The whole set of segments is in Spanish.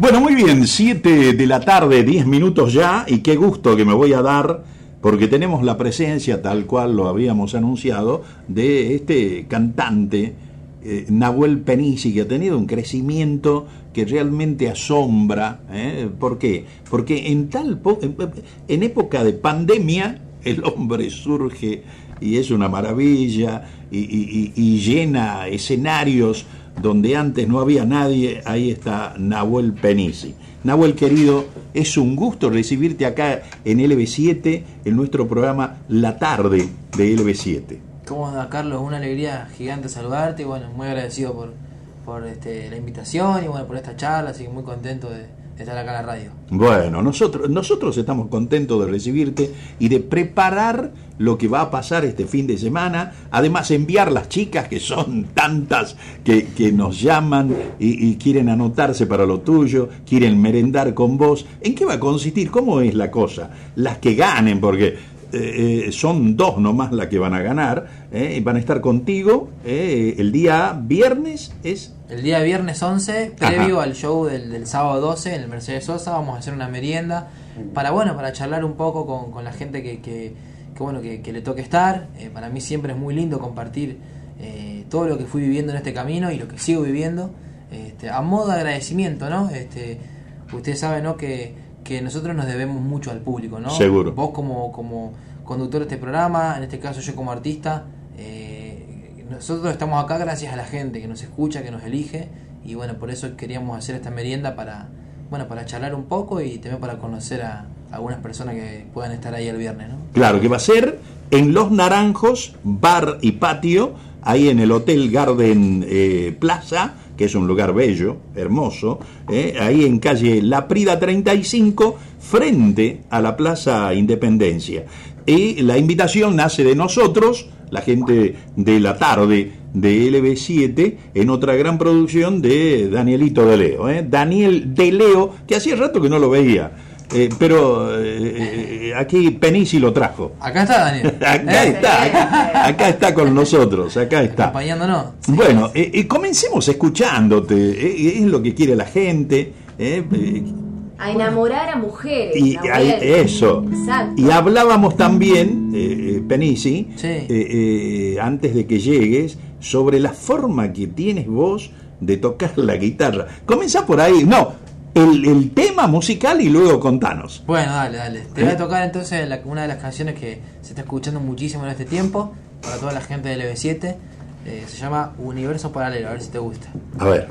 Bueno, muy bien, 7 de la tarde, 10 minutos ya, y qué gusto que me voy a dar, porque tenemos la presencia, tal cual lo habíamos anunciado, de este cantante, eh, Nahuel Penisi, que ha tenido un crecimiento que realmente asombra. ¿eh? ¿Por qué? Porque en, tal en época de pandemia, el hombre surge y es una maravilla y llena escenarios donde antes no había nadie, ahí está Nahuel Penisi. Nahuel querido, es un gusto recibirte acá en LB7, en nuestro programa La Tarde de LB7. ¿Cómo anda Carlos? Una alegría gigante saludarte y bueno, muy agradecido por, por este, la invitación y bueno, por esta charla, así que muy contento de, estar acá en la radio. Bueno, nosotros, nosotros estamos contentos de recibirte y de preparar lo que va a pasar este fin de semana. Además, enviar las chicas, que son tantas que, que nos llaman y, quieren anotarse para lo tuyo, quieren merendar con vos. ¿En qué va a consistir? ¿Cómo es la cosa? Las que ganen, porque eh, eh, son dos nomás las que van a ganar, eh, van a estar contigo el día viernes, ¿es? El día viernes 11, previo al show del, sábado 12 en el Mercedes Sosa, vamos a hacer una merienda para, bueno, para charlar un poco con, la gente que, que, bueno, que, le toque estar. para mí siempre es muy lindo compartir todo lo que fui viviendo en este camino y lo que sigo viviendo, este, a modo de agradecimiento, ¿no? Este, ustedes saben, ¿no? Que que nosotros nos debemos mucho al público, ¿no? Seguro. Vos como, como conductor de este programa, en este caso yo como artista, eh, nosotros estamos acá gracias a la gente que nos escucha, que nos elige, y bueno, por eso queríamos hacer esta merienda para, bueno, para charlar un poco y también para conocer a, algunas personas que puedan estar ahí el viernes, ¿no? Claro, que va a ser en Los Naranjos, bar y patio, ahí en el Hotel Garden eh, Plaza, que es un lugar bello, hermoso, eh, ahí en calle La Prida 35, frente a la Plaza Independencia. Y la invitación nace de nosotros, la gente de la tarde de LB7, en otra gran producción de Danielito de Leo. Eh. Daniel de Leo, que hacía rato que no lo veía. Eh, pero eh, aquí Penisi lo trajo. Acá está Daniel. acá está, acá, está con nosotros, acá está. Acompañándonos. Bueno, eh, comencemos escuchándote, es lo que quiere la gente. A enamorar a mujeres. Y eso. Y hablábamos también, Penisi, antes de que llegues, sobre la forma que tienes vos de tocar la guitarra. Comenzá por ahí. No, el, tema musical y luego contanos. Bueno, dale, dale. Te voy a ¿Eh? tocar entonces una de las canciones que se está escuchando muchísimo en este tiempo, para toda la gente del EB7. Eh, se llama Universo Paralelo, a ver si te gusta. A ver.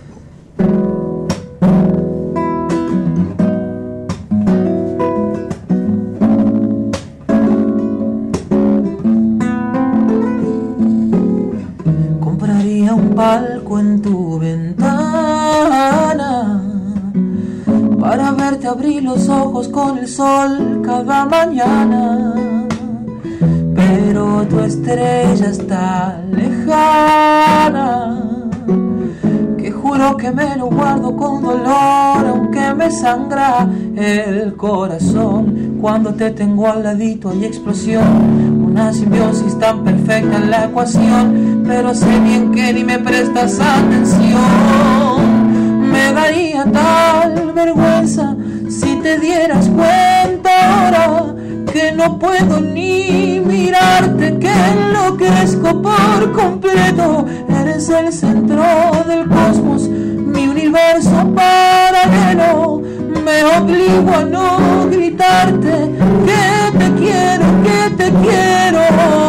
Abrir los ojos con el sol cada mañana. Pero tu estrella está lejana, que juro que me lo guardo con dolor, aunque me sangra el corazón. Cuando te tengo al ladito hay explosión, una simbiosis tan perfecta en la ecuación, pero sé bien que ni me prestas atención me daría tal vergüenza te dieras cuenta ahora que no puedo ni mirarte, que enloquezco por completo. Eres el centro del cosmos, mi universo paralelo. Me obligo a no gritarte que te quiero, que te quiero.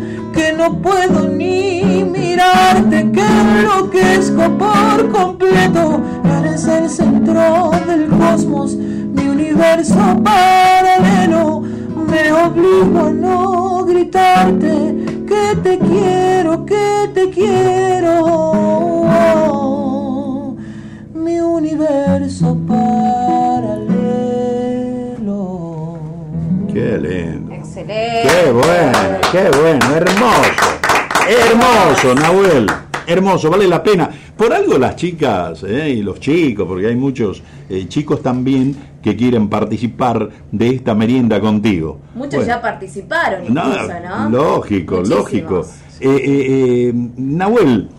que no puedo ni mirarte, que enloquezco por completo. Eres el centro del cosmos, mi universo paralelo. Me obligo a no gritarte que te quiero, que te quiero. Mi universo paralelo. Qué bueno, qué bueno, hermoso. Hermoso, Nahuel. Hermoso, vale la pena. Por algo las chicas eh, y los chicos, porque hay muchos eh, chicos también que quieren participar de esta merienda contigo. Muchos Bueno, ya participaron no, incluso, ¿no? Lógico, Muchísimos. lógico. Eh, eh, eh, Nahuel,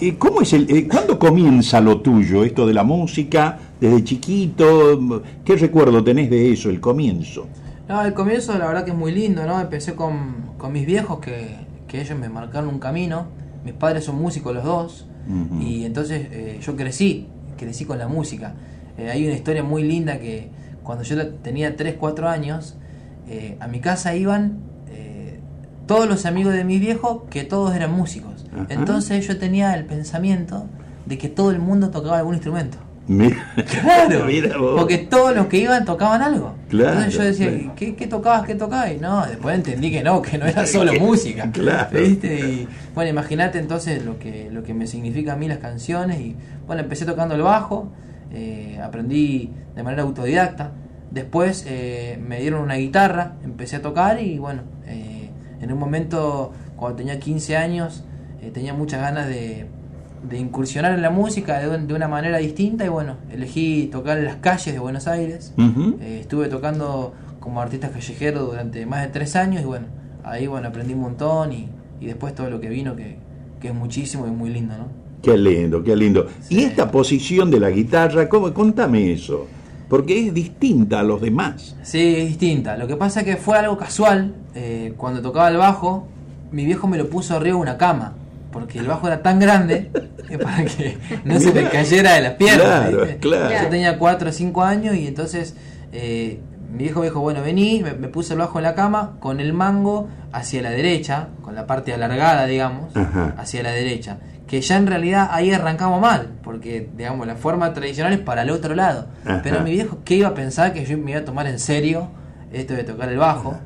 eh, ¿cómo es el, eh, ¿cuándo comienza lo tuyo, esto de la música? ¿Desde chiquito? ¿Qué recuerdo tenés de eso, el comienzo? No, el comienzo la verdad que es muy lindo, ¿no? Empecé con, con mis viejos que, que ellos me marcaron un camino. Mis padres son músicos los dos. Y entonces eh, yo crecí, crecí con la música. Eh, hay una historia muy linda que cuando yo tenía 3, 4 años, eh, a mi casa iban todos los amigos de mis viejos que todos eran músicos. Entonces yo tenía el pensamiento de que todo el mundo tocaba algún instrumento. Mira, Claro, mira vos. porque todos los que iban tocaban algo. Claro, Entonces yo decía, claro. ¿qué, qué tocabas? ¿Qué tocabas? Y no, después entendí que no, que no era solo música. Claro. ¿Viste? Y bueno, imagínate entonces lo que, lo que me significa a mí las canciones. Y bueno, empecé tocando el bajo, eh, aprendí de manera autodidacta. Después eh, me dieron una guitarra, empecé a tocar y bueno, eh, en un momento cuando tenía 15 años tenía muchas ganas de, de incursionar en la música de, de una manera distinta y bueno, elegí tocar en las calles de Buenos Aires. Eh, estuve tocando como artista callejero durante más de tres años y bueno, ahí bueno aprendí un montón y, y después todo lo que vino que, que es muchísimo y muy lindo, ¿no? Qué lindo, qué lindo. Sí. Y esta posición de la guitarra, ¿cómo? contame eso, porque es distinta a los demás. Sí, es distinta. Lo que pasa es que fue algo casual. eh, cuando tocaba el bajo, mi viejo me lo puso arriba de una cama. Porque el bajo era tan grande que para que no se me cayera de las piernas. Claro, ¿viste? claro. Yo tenía 4 o 5 años y entonces eh, mi viejo me dijo, bueno, vení, me, me puse el bajo en la cama con el mango hacia la derecha, con la parte alargada, digamos, Ajá. hacia la derecha. Que ya en realidad ahí arrancamos mal, porque digamos la forma tradicional es para el otro lado. Ajá. Pero mi viejo, ¿qué iba a pensar que yo me iba a tomar en serio esto de tocar el bajo?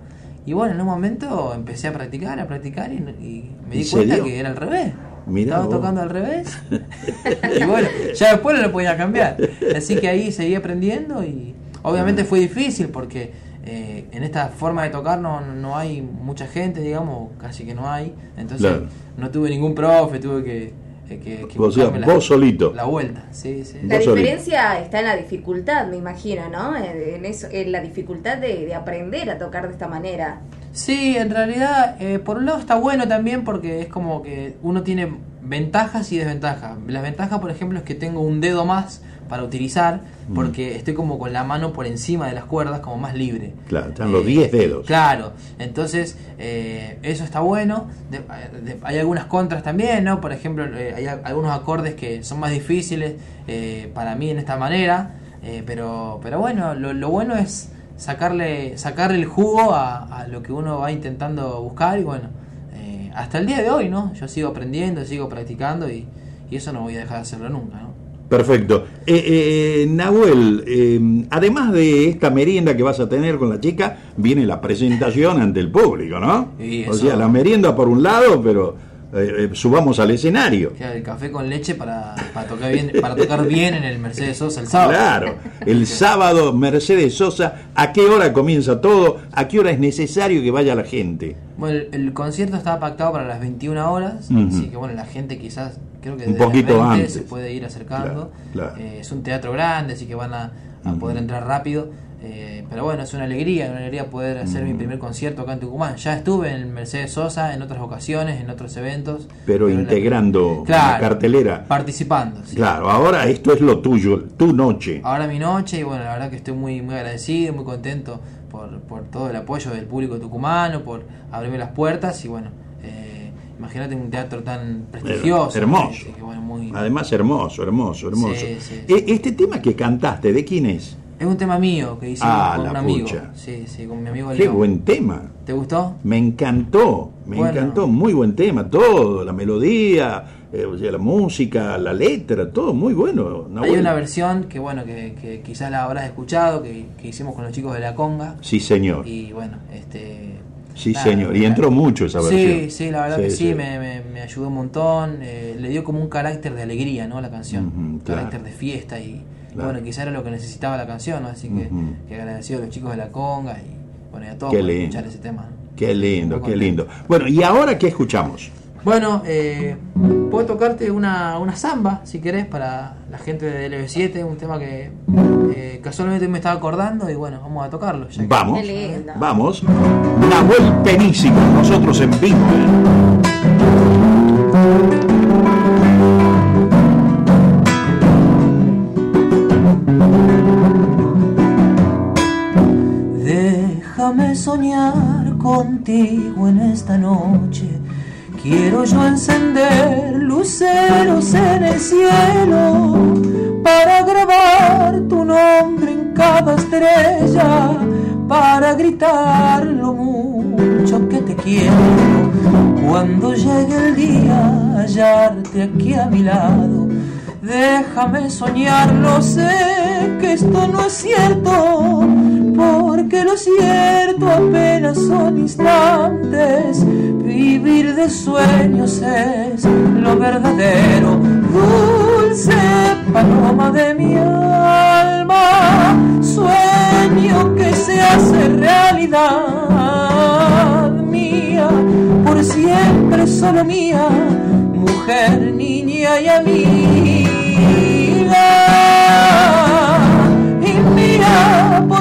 Y bueno, en un momento empecé a practicar, a practicar y, y me di ¿En cuenta serio? que era al revés. Mirá Estaba vos. tocando al revés. y bueno, ya después no lo podía cambiar. Así que ahí seguí aprendiendo y obviamente fue difícil porque eh, en esta forma de tocar no, no hay mucha gente, digamos, casi que no hay. Entonces Claro. no tuve ningún profe, tuve que... que, que O sea, buscarme la- vos solito. La vuelta, sí, sí. La Vos solito. diferencia está en la dificultad, me imagino, ¿no? En, en eso, en la dificultad de, de aprender a tocar de esta manera. Sí, en realidad, eh, por un lado está bueno también porque es como que uno tiene ventajas y desventajas. Las ventajas, por ejemplo, es que tengo un dedo más para utilizar porque estoy como con la mano por encima de las cuerdas, como más libre. Claro, están los 10 dedos. Claro, entonces eh, eso está bueno. De- de- hay algunas contras también, ¿no? Por ejemplo, eh, hay a- algunos acordes que son más difíciles eh, para mí en esta manera, eh, pero, pero bueno, lo, lo bueno es sacarle, sacarle el jugo a, a lo que uno va intentando buscar y bueno, eh, hasta el día de hoy, ¿no? Yo sigo aprendiendo, sigo practicando y, y eso no voy a dejar de hacerlo nunca, ¿no? Perfecto. Eh, eh, Nahuel, eh, además de esta merienda que vas a tener con la chica, viene la presentación ante el público, ¿no? O sea, la merienda por un lado, pero eh, eh, subamos al escenario. El café con leche para, para tocar bien, para tocar bien en el Mercedes Sosa el sábado. Claro, el sábado Mercedes Sosa, ¿a qué hora comienza todo? ¿A qué hora es necesario que vaya la gente? Bueno, el, el concierto estaba pactado para las 21 horas, así que bueno, la gente quizás, creo que Un desde poquito las 20 antes. se puede ir acercando. Claro, claro. Eh, es un teatro grande, así que van a, a poder entrar rápido. Eh, pero bueno, es una alegría, una alegría poder hacer mi primer concierto acá en Tucumán. Ya estuve en Mercedes Sosa en otras ocasiones, en otros eventos. Pero en la- integrando Claro, la cartelera. Participando, sí. Claro, ahora esto es lo tuyo, tu noche. ahora mi noche y bueno, la verdad que estoy muy muy agradecido, muy contento por, por todo el apoyo del público tucumano, por abrirme las puertas y bueno, eh, imagínate un teatro tan prestigioso. hermoso. así que, bueno, muy- Además, hermoso, hermoso, hermoso. Sí, sí, E- Este tema que cantaste, ¿de quién es? Es un tema mío que hice Ah, con un amigo. pucha. Sí, sí, con mi amigo Qué buen tema. ¿Te gustó? Me encantó, me Bueno. encantó, muy buen tema, todo, la melodía, eh, o sea, la música, la letra, todo muy bueno. Hay una versión que bueno, que, que quizás la habrás escuchado, que, que hicimos con los chicos de la conga. Sí, señor. Y bueno, este. Sí, nada, señor. Y entró mucho esa Sí, versión. sí, la verdad que sí, Me, me- me ayudó un montón. eh, le dio como un carácter de alegría, ¿no? La canción. Claro. carácter de fiesta y Claro. bueno, quizás era lo que necesitaba la canción, ¿no? Así que, que agradecido a los chicos de la conga y bueno, y a todos Qué por lindo. escuchar ese tema. Qué lindo, qué lindo. Bueno, ¿y ahora qué escuchamos? Bueno, eh, puedo tocarte una, una samba, si querés, para la gente de LB7, un tema que eh, casualmente me estaba acordando y bueno, vamos a tocarlo. ya que- Vamos, Qué lindo. vamos. Nahuel Penisi con nosotros en vivo. ¿eh? Soñar contigo en esta noche. Quiero yo encender luceros en el cielo para grabar tu nombre en cada estrella, para gritar lo mucho que te quiero. Cuando llegue el día, hallarte aquí a mi lado. Déjame soñarlo, sé que esto no es cierto, porque lo cierto apenas son instantes. Vivir de sueños es lo verdadero. Dulce paloma de mi alma, sueño que se hace realidad mía, por siempre solo mía, mujer, niña y amiga.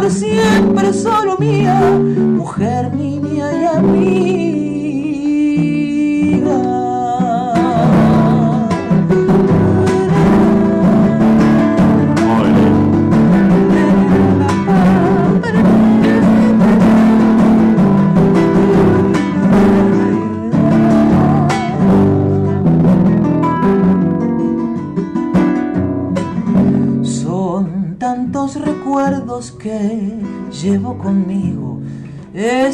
Siempre solo mía, mujer, niña y amiga.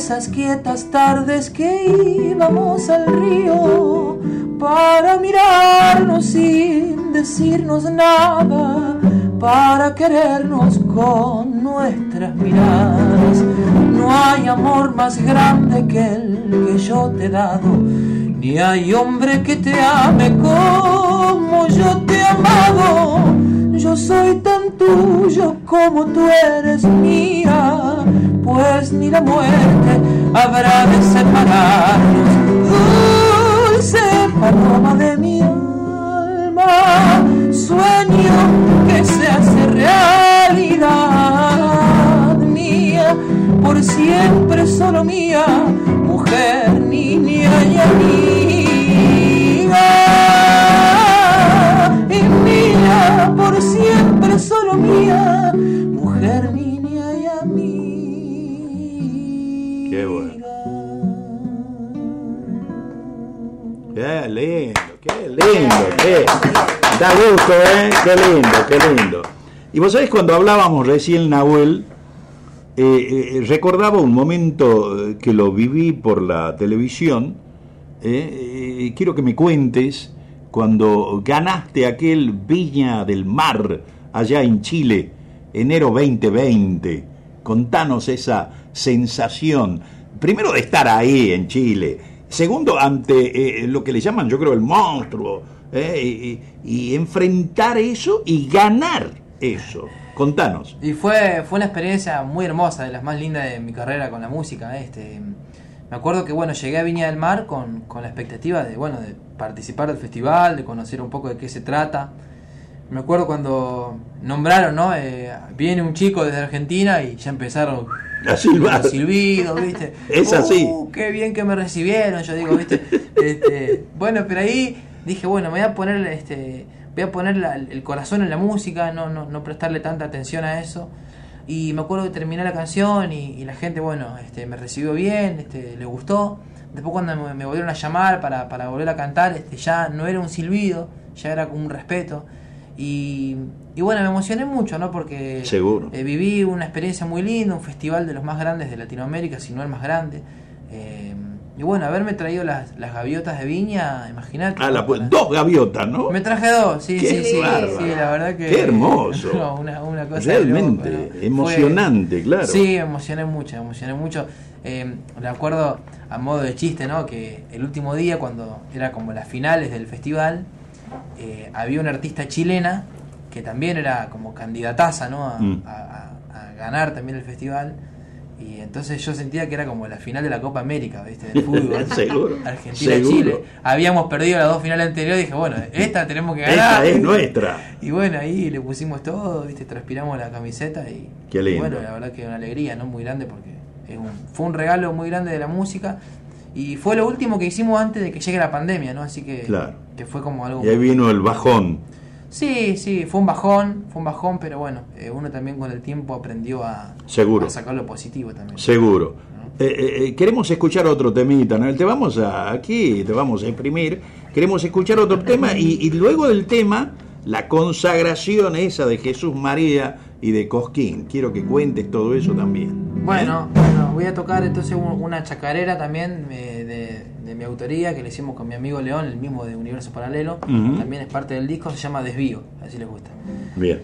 Esas quietas tardes que íbamos al río para mirarnos sin decirnos nada, para querernos con nuestras miradas. No hay amor más grande que el que yo te he dado, ni hay hombre que te ame como yo te he amado. Yo soy tan tuyo como tú eres mía, pues ni la muerte habrá de separarnos. Dulce paloma de mi alma, sueño que se hace realidad mía, por siempre solo mía, mujer, niña y amiga. Y por siempre solo mía, lindo, qué lindo, qué. Da gusto, ¿eh? Qué lindo, qué lindo. Y vos sabés, cuando hablábamos recién, Nahuel, eh, eh, recordaba un momento eh, que lo viví por la televisión. quiero que me cuentes cuando ganaste aquel Viña del Mar allá en Chile, enero 2020. Contanos esa sensación, primero de estar ahí en Chile, segundo ante eh, lo que le llaman, yo creo, el monstruo, eh, y, y enfrentar eso y ganar eso. Contanos. Y fue, fue una experiencia muy hermosa, de las más lindas de mi carrera con la música. Este, me acuerdo que bueno, llegué a Viña del Mar con, con la expectativa de, bueno, de participar del festival, de conocer un poco de qué se trata. Me acuerdo cuando nombraron, ¿no? Eh, viene un chico desde Argentina y ya empezaron A silbar. los silbidos, ¿viste? Es así. Uh, qué bien que me recibieron, yo digo, ¿viste? Este, bueno, pero ahí dije, bueno, me voy a poner este voy a poner la- el corazón en la música, no, no, no prestarle tanta atención a eso. Y me acuerdo que terminé la canción y, y la gente, bueno, este, me recibió bien, este, le gustó. Después cuando me, me volvieron a llamar para, para volver a cantar, este, ya no era un silbido, ya era como un respeto. Y, y bueno, me emocioné mucho, ¿no? Porque Seguro. eh, viví una experiencia muy linda, un festival de los más grandes de Latinoamérica, si no el más grande. Eh, y bueno, haberme traído las, las gaviotas de viña, imagínate. Ah, la Para- dos gaviotas, ¿no? Me traje dos, sí, Qué sí, sí, la verdad que... Qué hermoso. No, una, una cosa de Realmente, loco, ¿no? Fue- emocionante, claro. Sí, emocioné mucho, emocioné mucho. Eh, me acuerdo a modo de chiste, ¿no? Que el último día, cuando era como las finales del festival, eh, había una artista chilena que también era como candidataza, ¿no? A, Mm. a- a- ganar también el festival. Y entonces yo sentía que era como la final de la Copa América, ¿viste? Del fútbol. Seguro, Argentina-Chile. Habíamos perdido las dos finales anteriores dije, bueno, esta tenemos que ganar. Esta es nuestra. Y bueno, ahí le pusimos todo, ¿viste? Transpiramos la camiseta y. Qué lindo. y bueno, la verdad que una alegría, ¿no? Muy grande porque es un, fue un regalo muy grande de la música. Y fue lo último que hicimos antes de que llegue la pandemia, ¿no? Así que, Claro. que fue como algo. Y ahí vino el bajón. Sí, sí, fue un bajón, fue un bajón, pero bueno, eh, uno también con el tiempo aprendió a, Seguro. a sacar lo positivo también. Seguro. Eh, eh, eh, queremos escuchar otro temita, ¿no? Te vamos a, aquí, te vamos a imprimir. Queremos escuchar otro tema y, y luego del tema, la consagración esa de Jesús María y de Cosquín. Quiero que cuentes todo eso también. Bueno, bueno, voy a tocar entonces un- una chacarera también eh, de, de mi autoría que le hicimos con mi amigo León, el mismo de Universo Paralelo. También es parte del disco, se llama Desvío, así les gusta. Bien.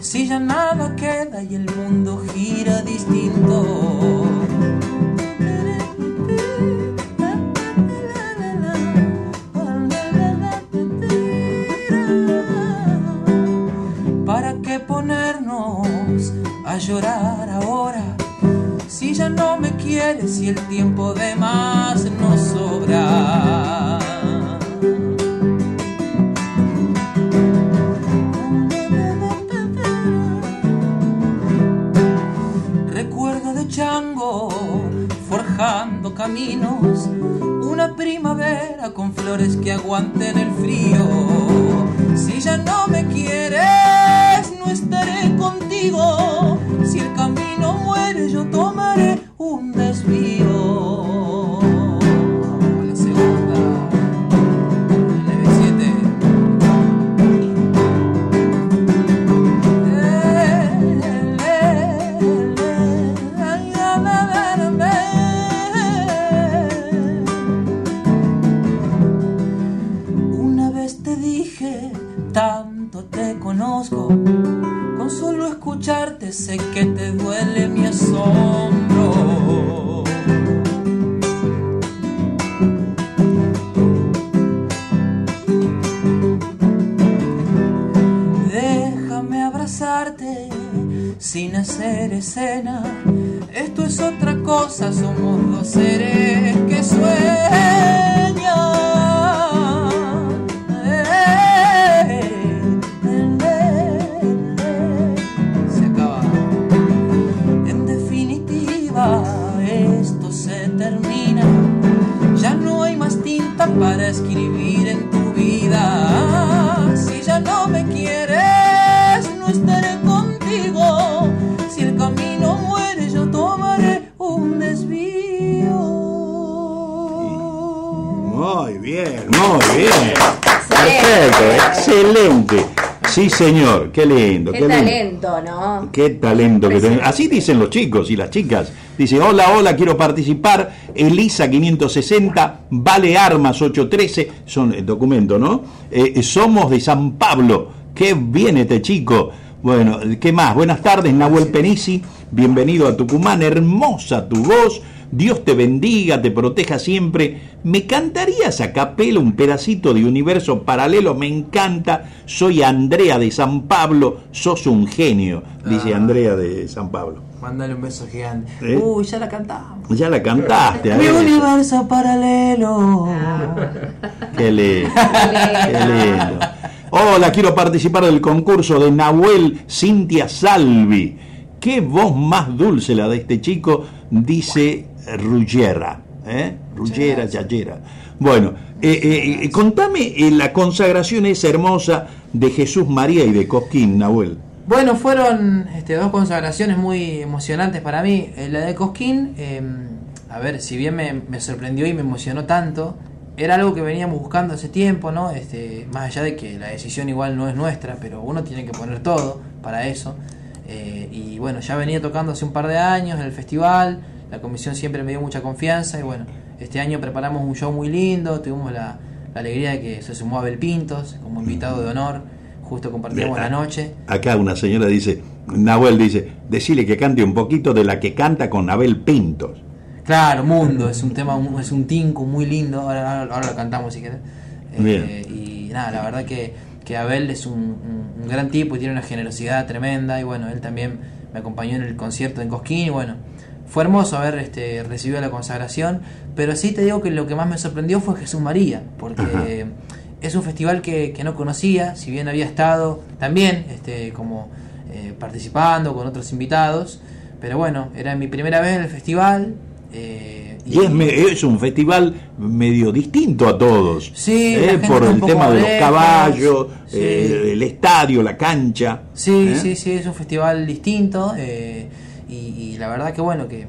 Si ya nada queda y el mundo gira distinto. ¿Para qué ponernos a llorar ahora? Si ya no me quieres y el tiempo de más nos sobra. Que aguanten el frío. Termina. Ya no hay más tinta para escribir en tu vida. Si ya no me quieres, no estaré contigo. Si el camino muere, yo tomaré un desvío. Muy bien, muy bien. Perfecto, excelente. Sí, señor, qué lindo. Qué talento, ¿no? Qué talento que tenés. Así dicen los chicos y las chicas. Dicen, hola, hola, quiero participar. Elisa 560, Vale Armas 813, son el documento, ¿no? Eh, somos de San Pablo. Qué bien este chico. Bueno, ¿qué más? Buenas tardes, Nahuel Penisi. Bienvenido a Tucumán. Hermosa tu voz. Dios te bendiga, te proteja siempre. ¿Me cantarías a capela un pedacito de universo paralelo? Me encanta. Soy Andrea de San Pablo. Sos un genio, dice Ah. Andrea de San Pablo. Mándale un beso gigante. ¿Eh? Uy, ya la cantamos. Ya la cantaste. Mi ver. universo paralelo. Qué lindo. Qué lindo. Hola, quiero participar del concurso de Nahuel Cintia Salvi. qué voz más dulce la de este chico, dice Ruggera. ¿eh? Ruggera, Yayera. Bueno, eh, eh, eh, contame la consagración esa hermosa de Jesús María y de Cosquín, Nahuel. Bueno, fueron este, dos consagraciones muy emocionantes para mí. La de Cosquín, eh, a ver, si bien me, me sorprendió y me emocionó tanto, era algo que veníamos buscando hace tiempo, ¿no? Este, más allá de que la decisión igual no es nuestra, pero uno tiene que poner todo para eso. Eh, y bueno, ya venía tocando hace un par de años en el festival, la comisión siempre me dio mucha confianza y bueno, este año preparamos un show muy lindo, tuvimos la, la alegría de que se sumó Abel Pintos como invitado de honor, justo compartimos la noche. Acá una señora dice, Nahuel dice, decile que cante un poquito de la que canta con Abel Pintos. Claro, Mundo, es un tema, es un tinku muy lindo, ahora, ahora- lo cantamos si querés. Eh, y nada, la verdad que, que Abel es un, un- un gran tipo y tiene una generosidad tremenda y bueno, él también me acompañó en el concierto en Cosquín y bueno, fue hermoso haber este, recibido la consagración, pero sí te digo que lo que más me sorprendió fue Jesús María, porque Ajá. es un festival que, que no conocía, si bien había estado también este, como eh, participando con otros invitados, pero bueno, era mi primera vez en el festival. eh, Y es, me- es un festival medio distinto a todos. Sí, ¿eh? por el tema de los caballos, sí. eh, el estadio, la cancha. Sí, ¿eh? sí, sí, es un festival distinto eh, y, y la verdad que bueno, que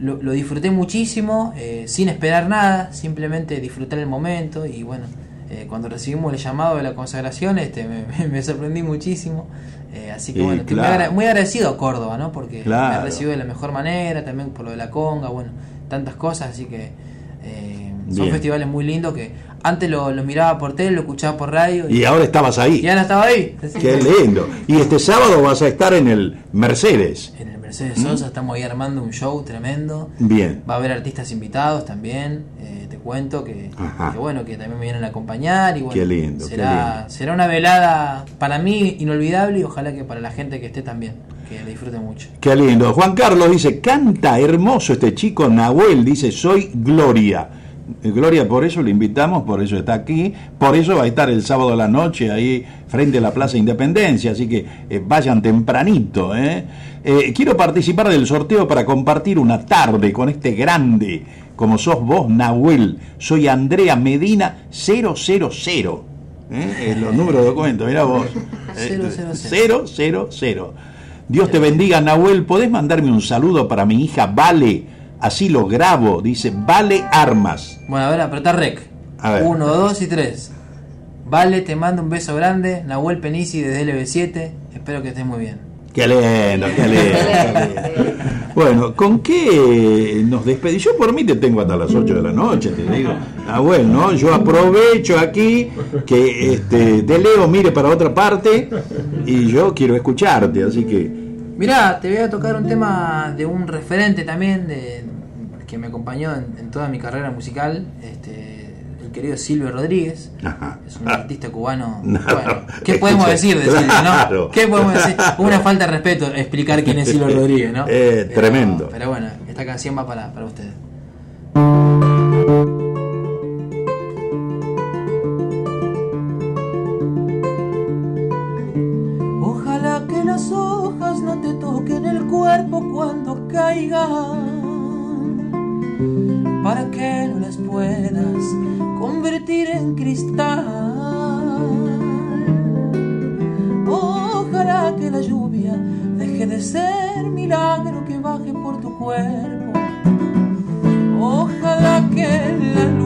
lo, lo disfruté muchísimo, eh, sin esperar nada, simplemente disfrutar el momento y bueno, eh, cuando recibimos el llamado de la consagración este, me, me- me sorprendí muchísimo, eh, así que Sí, bueno, muy, claro. agra- muy agradecido a Córdoba, ¿no? Porque me Claro. ha recibido de la mejor manera, también por lo de la conga, bueno, tantas cosas, así que eh, son Bien. festivales muy lindos que antes lo, lo miraba por tele, lo escuchaba por radio Y ahora estabas ahí. y ahora estaba ahí. Qué lindo. Y este sábado vas a estar en el Mercedes. En el Mercedes Sosa estamos ahí armando un show tremendo. Bien. Va a haber artistas invitados también. eh, te cuento que, que bueno, que también me vienen a acompañar. Y bueno, Qué lindo, qué será, lindo. será una velada para mí inolvidable y ojalá que para la gente que esté también, que la disfrute mucho. Qué lindo. Juan Carlos dice, canta hermoso este chico Nahuel, dice, soy Gloria. Eh, Gloria, por eso le invitamos, por eso está aquí, por eso va a estar el sábado a la noche ahí frente a la Plaza Independencia, así que eh, vayan tempranito. ¿eh? Eh, quiero participar del sorteo para compartir una tarde con este grande, como sos vos, Nahuel. Soy Andrea Medina 000. ¿eh? Eh, los números de documentos, mira vos. Eh, 000. 000. Dios te bendiga, Nahuel. ¿Podés mandarme un saludo para mi hija Vale? Así lo grabo, dice Vale Armas. Bueno, a ver, apretá rec. A ver. Uno, dos y tres. Vale, te mando un beso grande. Nahuel Penisi desde LB7. Espero que estés muy bien. Qué lindo, qué lindo. qué lindo. Bueno, ¿con qué nos despedimos? Yo por mí te tengo hasta las 8 de la noche, te digo. Nahuel, ¿no? Yo aprovecho aquí que este, de Leo mire para otra parte y yo quiero escucharte, así que... Mirá, te voy a tocar un tema de un referente también de, que me acompañó en, en toda mi carrera musical, este, el querido Silvio Rodríguez. Ajá. Es un artista cubano. No, bueno, ¿qué podemos decir de Silvio, claro. no? ¿Qué podemos decir? Una falta de respeto explicar quién es Silvio Rodríguez, ¿no? Eh, Pero- tremendo. Pero bueno, esta canción va para, para ustedes. Cuando caigan, para que no las puedas convertir en cristal. Ojalá que la lluvia deje de ser milagro que baje por tu cuerpo. Ojalá que la luna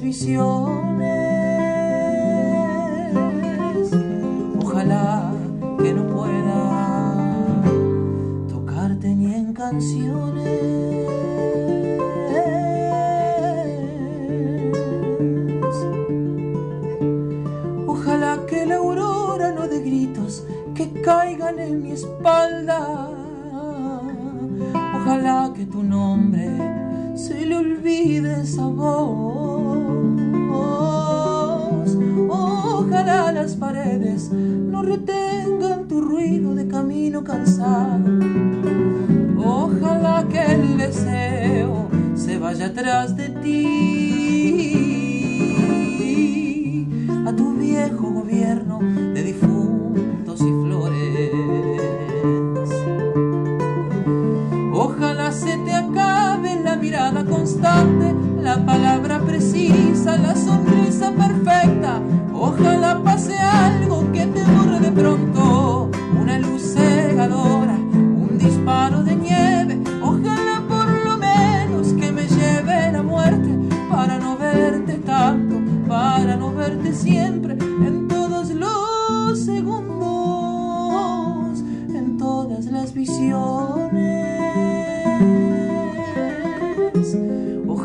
visiones. Ojalá que no pueda tocarte ni en canciones. Ojalá que la aurora no de gritos que caigan en mi espalda. Ojalá que tu nombre se le olvide sabor. No retengan tu ruido de camino cansado. Ojalá que el deseo se vaya atrás de ti a tu viejo gobierno de difuntos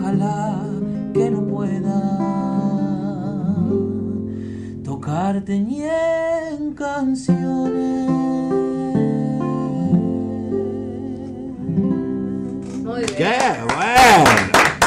Ojalá que no pueda tocarte ni en canciones. Muy bien. ¡Qué bueno!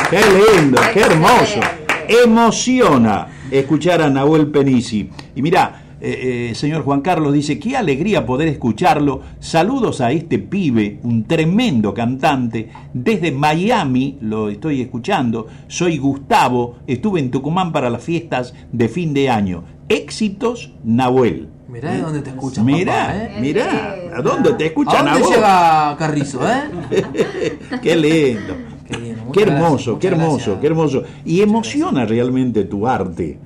¡Qué lindo! ¡Qué hermoso! Emociona escuchar a Nahuel Penisi. Y mira, eh, eh, señor Juan Carlos dice, qué alegría poder escucharlo. Saludos a este pibe, un tremendo cantante. Desde Miami lo estoy escuchando. Soy Gustavo, estuve en Tucumán para las fiestas de fin de año. Éxitos, Nahuel. Mirá de dónde te escuchan, Mirá, papá, ¿eh? mirá, ¿a dónde te ¿A escuchan a dónde vos? llega Carrizo, eh? Qué lindo. Qué gracias, hermoso, qué hermoso, gracias. qué hermoso. Y emociona realmente tu arte.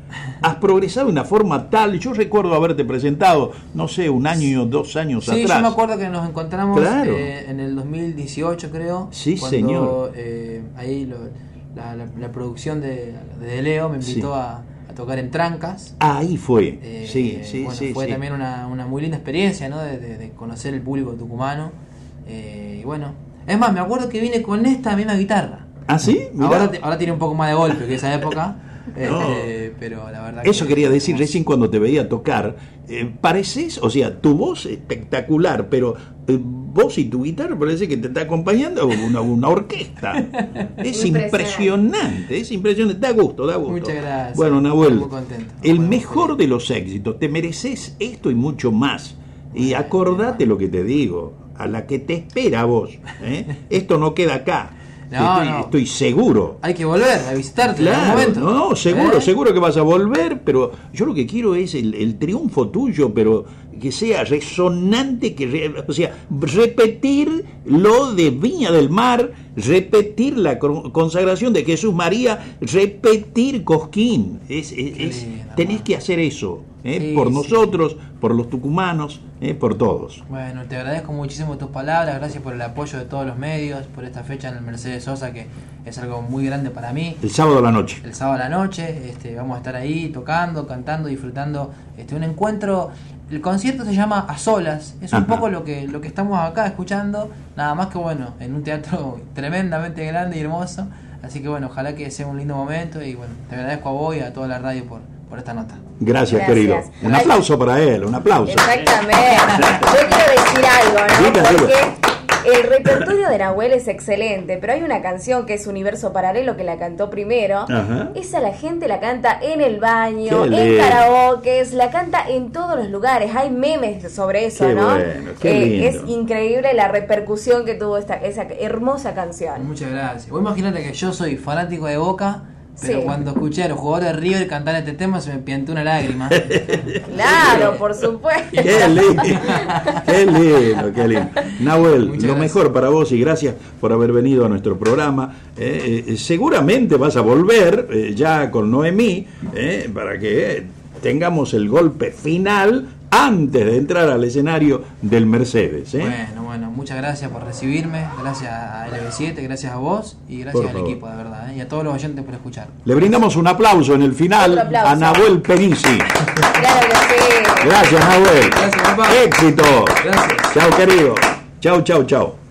Has progresado de una forma tal, yo recuerdo haberte presentado, no sé, un año o dos años Sí, atrás. yo me acuerdo que nos encontramos Claro. eh, en el 2018, creo. Sí, cuando, señor. eh, ahí lo- la, la- la producción de, de Leo me invitó Sí. a, a tocar en Trancas. Ahí fue. Eh, sí, sí, bueno, sí. Fue sí. también una, una muy linda experiencia, ¿no? De, de- de conocer el público tucumano. Eh, y bueno, es más, me acuerdo que vine con esta misma guitarra. ¿Ah, sí? Mirá. Ahora, tiene un poco más de golpe que esa época. No. este, pero la verdad Eso que- quería decir recién cuando te veía tocar. eh, pareces, o sea, tu voz espectacular, pero eh, vos y tu guitarra parece que te está acompañando una, una orquesta. Es Impresionante. impresionante, es impresionante. Da gusto, da gusto. Muchas gracias. Bueno, Nahuel, Muy contento. el Muy mejor feliz. de los éxitos. Te mereces esto y mucho más. Y acordate lo que te digo, a la que te espera a vos. ¿eh? Esto no queda acá. No, estoy, no. estoy seguro. Hay que volver a visitarte en algún momento. no, no, seguro, ¿Eh? seguro que vas a volver, pero yo lo que quiero es el, el triunfo tuyo, pero que sea resonante, que re- o sea, repetir lo de Viña del Mar, repetir la consagración de Jesús María, repetir Cosquín. Es, es- es- tenés que hacer eso, ¿eh? Sí, por sí. nosotros, por los tucumanos, ¿eh? por todos. Bueno, te agradezco muchísimo tus palabras, gracias por el apoyo de todos los medios, por esta fecha en el Mercedes Sosa, que es algo muy grande para mí. El sábado a la noche. El sábado a la noche, este, vamos a estar ahí tocando, cantando, disfrutando este, un encuentro. El concierto se llama A Solas, es un Ajá. poco lo que, lo que estamos acá escuchando, nada más que bueno, en un teatro tremendamente grande y hermoso. Así que bueno, ojalá que sea un lindo momento y bueno, te agradezco a vos y a toda la radio por, por esta nota. Gracias, Gracias. querido. Un aplauso para él, un aplauso. Exactamente. Yo quiero decir algo, ¿no? Porque el repertorio de Nahuel es excelente, pero hay una canción que es Universo Paralelo que la cantó primero. Ajá. Esa la gente la canta en el baño, Qué en karaoke, la canta en todos los lugares. Hay memes sobre eso, Qué ¿no? bueno, qué Eh, lindo. es increíble la repercusión que tuvo esta esa hermosa canción. Muchas gracias. Vos imaginate que yo soy fanático de Boca, pero Sí. cuando escuché a los jugadores de River cantar este tema se me piantó una lágrima. Claro, por supuesto. Qué lindo, qué lindo, qué lindo. Nahuel, Muchas lo gracias. mejor para vos y gracias por haber venido a nuestro programa. Eh, eh, seguramente vas a volver eh, ya con Noemí eh, para que eh, tengamos el golpe final antes de entrar al escenario del Mercedes. ¿eh? Bueno, bueno, muchas gracias por recibirme, gracias a LB7, gracias a vos y Por gracias al favor. equipo, de verdad, ¿eh? y a todos los oyentes por escuchar. Le brindamos un aplauso en el final a Nahuel Penisi. Claro que sí. Gracias, Nahuel. Gracias, papá. Éxito. Gracias. Chao, querido. Chao, chao, chao.